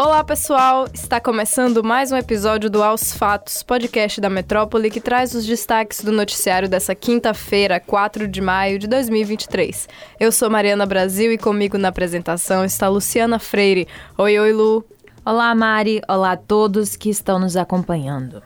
Olá, pessoal! Está começando mais um episódio do Aos Fatos, podcast da Metrópole que traz os destaques do noticiário dessa quinta-feira, 4 de maio de 2023. Eu sou Mariana Brasil e comigo na apresentação está Luciana Freire. Oi, oi, Lu! Olá, Mari! Olá a todos que estão nos acompanhando.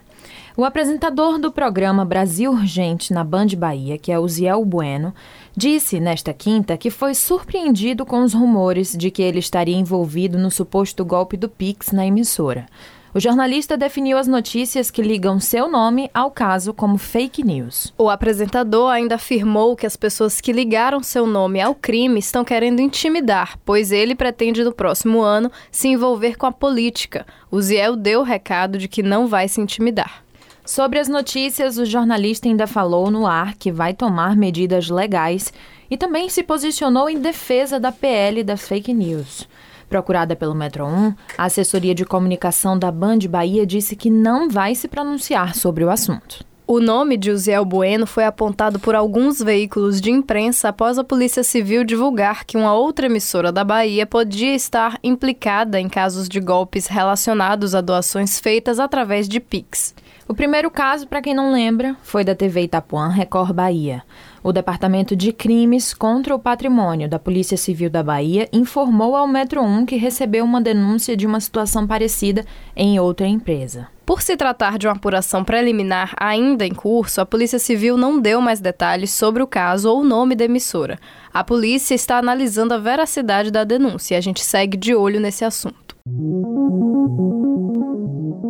O apresentador do programa Brasil Urgente na Band Bahia, que é o Ziel Bueno, disse nesta quinta que foi surpreendido com os rumores de que ele estaria envolvido no suposto golpe do Pix na emissora. O jornalista definiu as notícias que ligam seu nome ao caso como fake news. O apresentador ainda afirmou que as pessoas que ligaram seu nome ao crime estão querendo intimidar, pois ele pretende no próximo ano se envolver com a política. O Ziel deu o recado de que não vai se intimidar. Sobre as notícias, o jornalista ainda falou no ar que vai tomar medidas legais e também se posicionou em defesa da PL das fake news. Procurada pelo Metro 1, a assessoria de comunicação da Band Bahia disse que não vai se pronunciar sobre o assunto. O nome de Uziel Bueno foi apontado por alguns veículos de imprensa após a Polícia Civil divulgar que uma outra emissora da Bahia podia estar implicada em casos de golpes relacionados a doações feitas através de Pix. O primeiro caso, para quem não lembra, foi da TV Itapuã Record Bahia. O Departamento de Crimes contra o Patrimônio da Polícia Civil da Bahia informou ao Metro 1 que recebeu uma denúncia de uma situação parecida em outra empresa. Por se tratar de uma apuração preliminar ainda em curso, a Polícia Civil não deu mais detalhes sobre o caso ou o nome da emissora. A polícia está analisando a veracidade da denúncia e a gente segue de olho nesse assunto.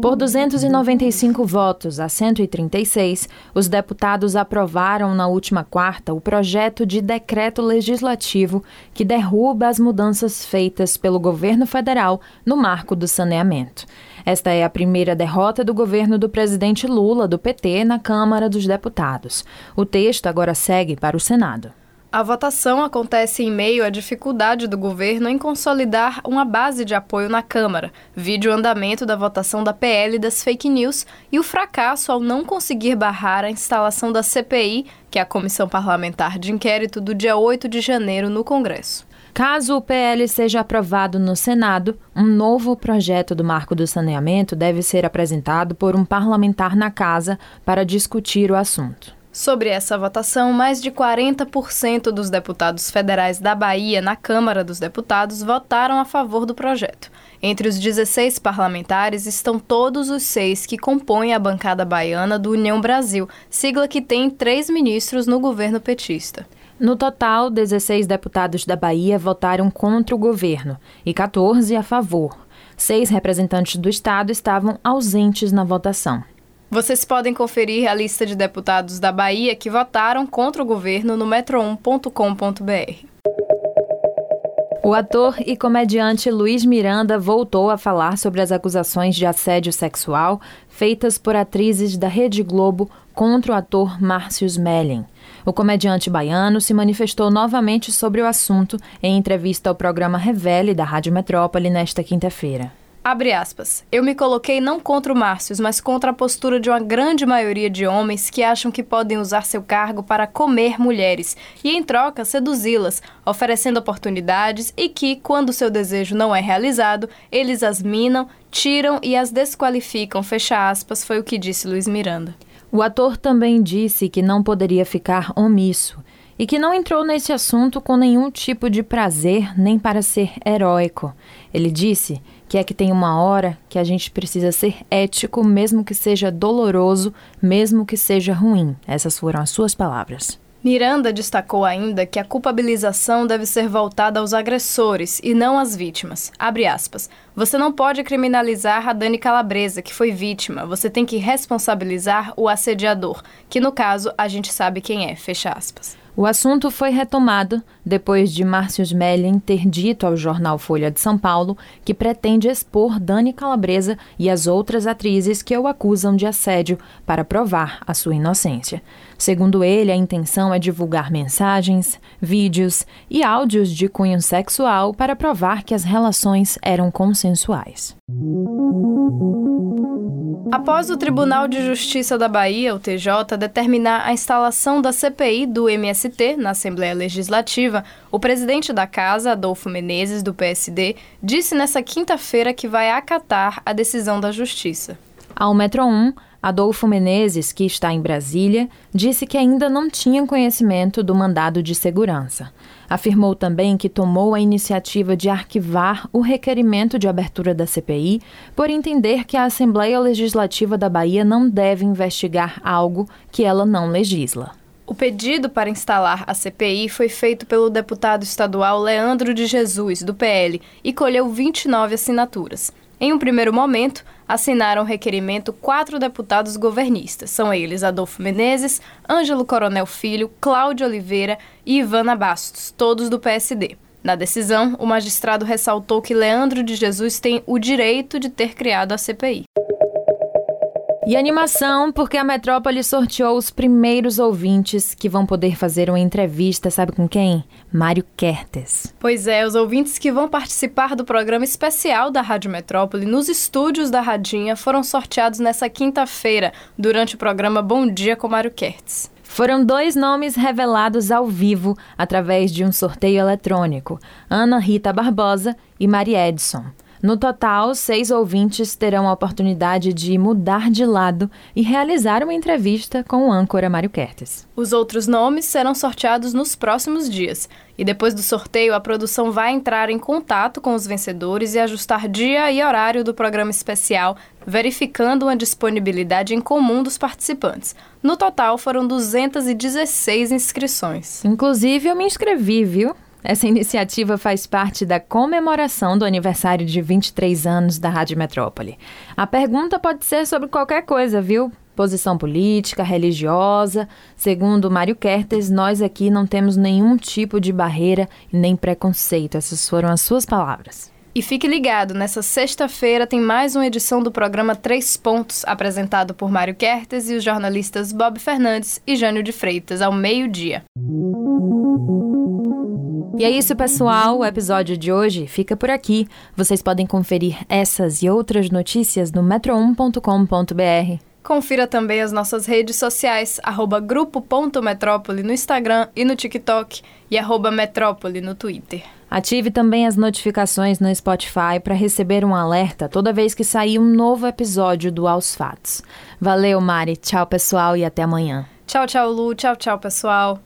Por 295 votos a 136, os deputados aprovaram na última quarta o projeto de decreto legislativo que derruba as mudanças feitas pelo governo federal no marco do saneamento. Esta é a primeira derrota do governo do presidente Lula, do PT, na Câmara dos Deputados. O texto agora segue para o Senado. A votação acontece em meio à dificuldade do governo em consolidar uma base de apoio na Câmara, vide o andamento da votação da PL das fake news e o fracasso ao não conseguir barrar a instalação da CPI, que é a Comissão Parlamentar de Inquérito, do dia 8 de janeiro no Congresso. Caso o PL seja aprovado no Senado, um novo projeto do Marco do Saneamento deve ser apresentado por um parlamentar na Casa para discutir o assunto. Sobre essa votação, mais de 40% dos deputados federais da Bahia na Câmara dos Deputados votaram a favor do projeto. Entre os 16 parlamentares estão todos os seis que compõem a bancada baiana do União Brasil, sigla que tem três ministros no governo petista. No total, 16 deputados da Bahia votaram contra o governo e 14 a favor. Seis representantes do Estado estavam ausentes na votação. Vocês podem conferir a lista de deputados da Bahia que votaram contra o governo no metro1.com.br. O ator e comediante Luiz Miranda voltou a falar sobre as acusações de assédio sexual feitas por atrizes da Rede Globo contra o ator Márcio Smelling. O comediante baiano se manifestou novamente sobre o assunto em entrevista ao programa Revele da Rádio Metrópole nesta quinta-feira. Abre aspas. Eu me coloquei não contra o Márcio, mas contra a postura de uma grande maioria de homens que acham que podem usar seu cargo para comer mulheres e, em troca, seduzi-las, oferecendo oportunidades e que, quando seu desejo não é realizado, eles as minam, tiram e as desqualificam. Fecha aspas, foi o que disse Luiz Miranda. O ator também disse que não poderia ficar omisso e que não entrou nesse assunto com nenhum tipo de prazer nem para ser heróico. Ele disse que é que tem uma hora que a gente precisa ser ético, mesmo que seja doloroso, mesmo que seja ruim. Essas foram as suas palavras. Miranda destacou ainda que a culpabilização deve ser voltada aos agressores e não às vítimas. Abre aspas. Você não pode criminalizar a Dani Calabresa, que foi vítima. Você tem que responsabilizar o assediador, que no caso a gente sabe quem é. Fecha aspas. O assunto foi retomado depois de Márcio Smelling ter dito ao jornal Folha de São Paulo que pretende expor Dani Calabresa e as outras atrizes que o acusam de assédio para provar a sua inocência. Segundo ele, a intenção é divulgar mensagens, vídeos e áudios de cunho sexual para provar que as relações eram consensuais. Após o Tribunal de Justiça da Bahia, o TJ, determinar a instalação da CPI do MST na Assembleia Legislativa, o presidente da casa, Adolfo Menezes, do PSD, disse nessa quinta-feira que vai acatar a decisão da Justiça. Ao Metro 1, Adolfo Menezes, que está em Brasília, disse que ainda não tinha conhecimento do mandado de segurança. Afirmou também que tomou a iniciativa de arquivar o requerimento de abertura da CPI por entender que a Assembleia Legislativa da Bahia não deve investigar algo que ela não legisla. O pedido para instalar a CPI foi feito pelo deputado estadual Leandro de Jesus, do PL, e colheu 29 assinaturas. Em um primeiro momento, assinaram o requerimento quatro deputados governistas. São eles Adolfo Menezes, Ângelo Coronel Filho, Cláudio Oliveira e Ivana Bastos, todos do PSD. Na decisão, o magistrado ressaltou que Leandro de Jesus tem o direito de ter criado a CPI. E animação, porque a Metrópole sorteou os primeiros ouvintes que vão poder fazer uma entrevista, sabe com quem? Mário Kertes. Pois é, os ouvintes que vão participar do programa especial da Rádio Metrópole nos estúdios da Radinha foram sorteados nessa quinta-feira, durante o programa Bom Dia com Mário Kertes. Foram dois nomes revelados ao vivo através de um sorteio eletrônico: Ana Rita Barbosa e Mari Edson. No total, seis ouvintes terão a oportunidade de mudar de lado e realizar uma entrevista com o âncora Mário Kertes. Os outros nomes serão sorteados nos próximos dias. E depois do sorteio, a produção vai entrar em contato com os vencedores e ajustar dia e horário do programa especial, verificando uma disponibilidade em comum dos participantes. No total, foram 216 inscrições. Inclusive, eu me inscrevi, viu? Essa iniciativa faz parte da comemoração do aniversário de 23 anos da Rádio Metrópole. A pergunta pode ser sobre qualquer coisa, viu? Posição política, religiosa. Segundo Mário Kertes, nós aqui não temos nenhum tipo de barreira e nem preconceito. Essas foram as suas palavras. E fique ligado, nessa sexta-feira tem mais uma edição do programa Três Pontos, apresentado por Mário Kertes e os jornalistas Bob Fernandes e Jânio de Freitas, ao meio-dia. E é isso, pessoal. O episódio de hoje fica por aqui. Vocês podem conferir essas e outras notícias no metro1.com.br. Confira também as nossas redes sociais, arroba grupo.metrópole no Instagram e no TikTok e arroba metrópole no Twitter. Ative também as notificações no Spotify para receber um alerta toda vez que sair um novo episódio do Aos Fatos. Valeu, Mari. Tchau, pessoal, e até amanhã. Tchau, tchau, Lu. Tchau, tchau, pessoal.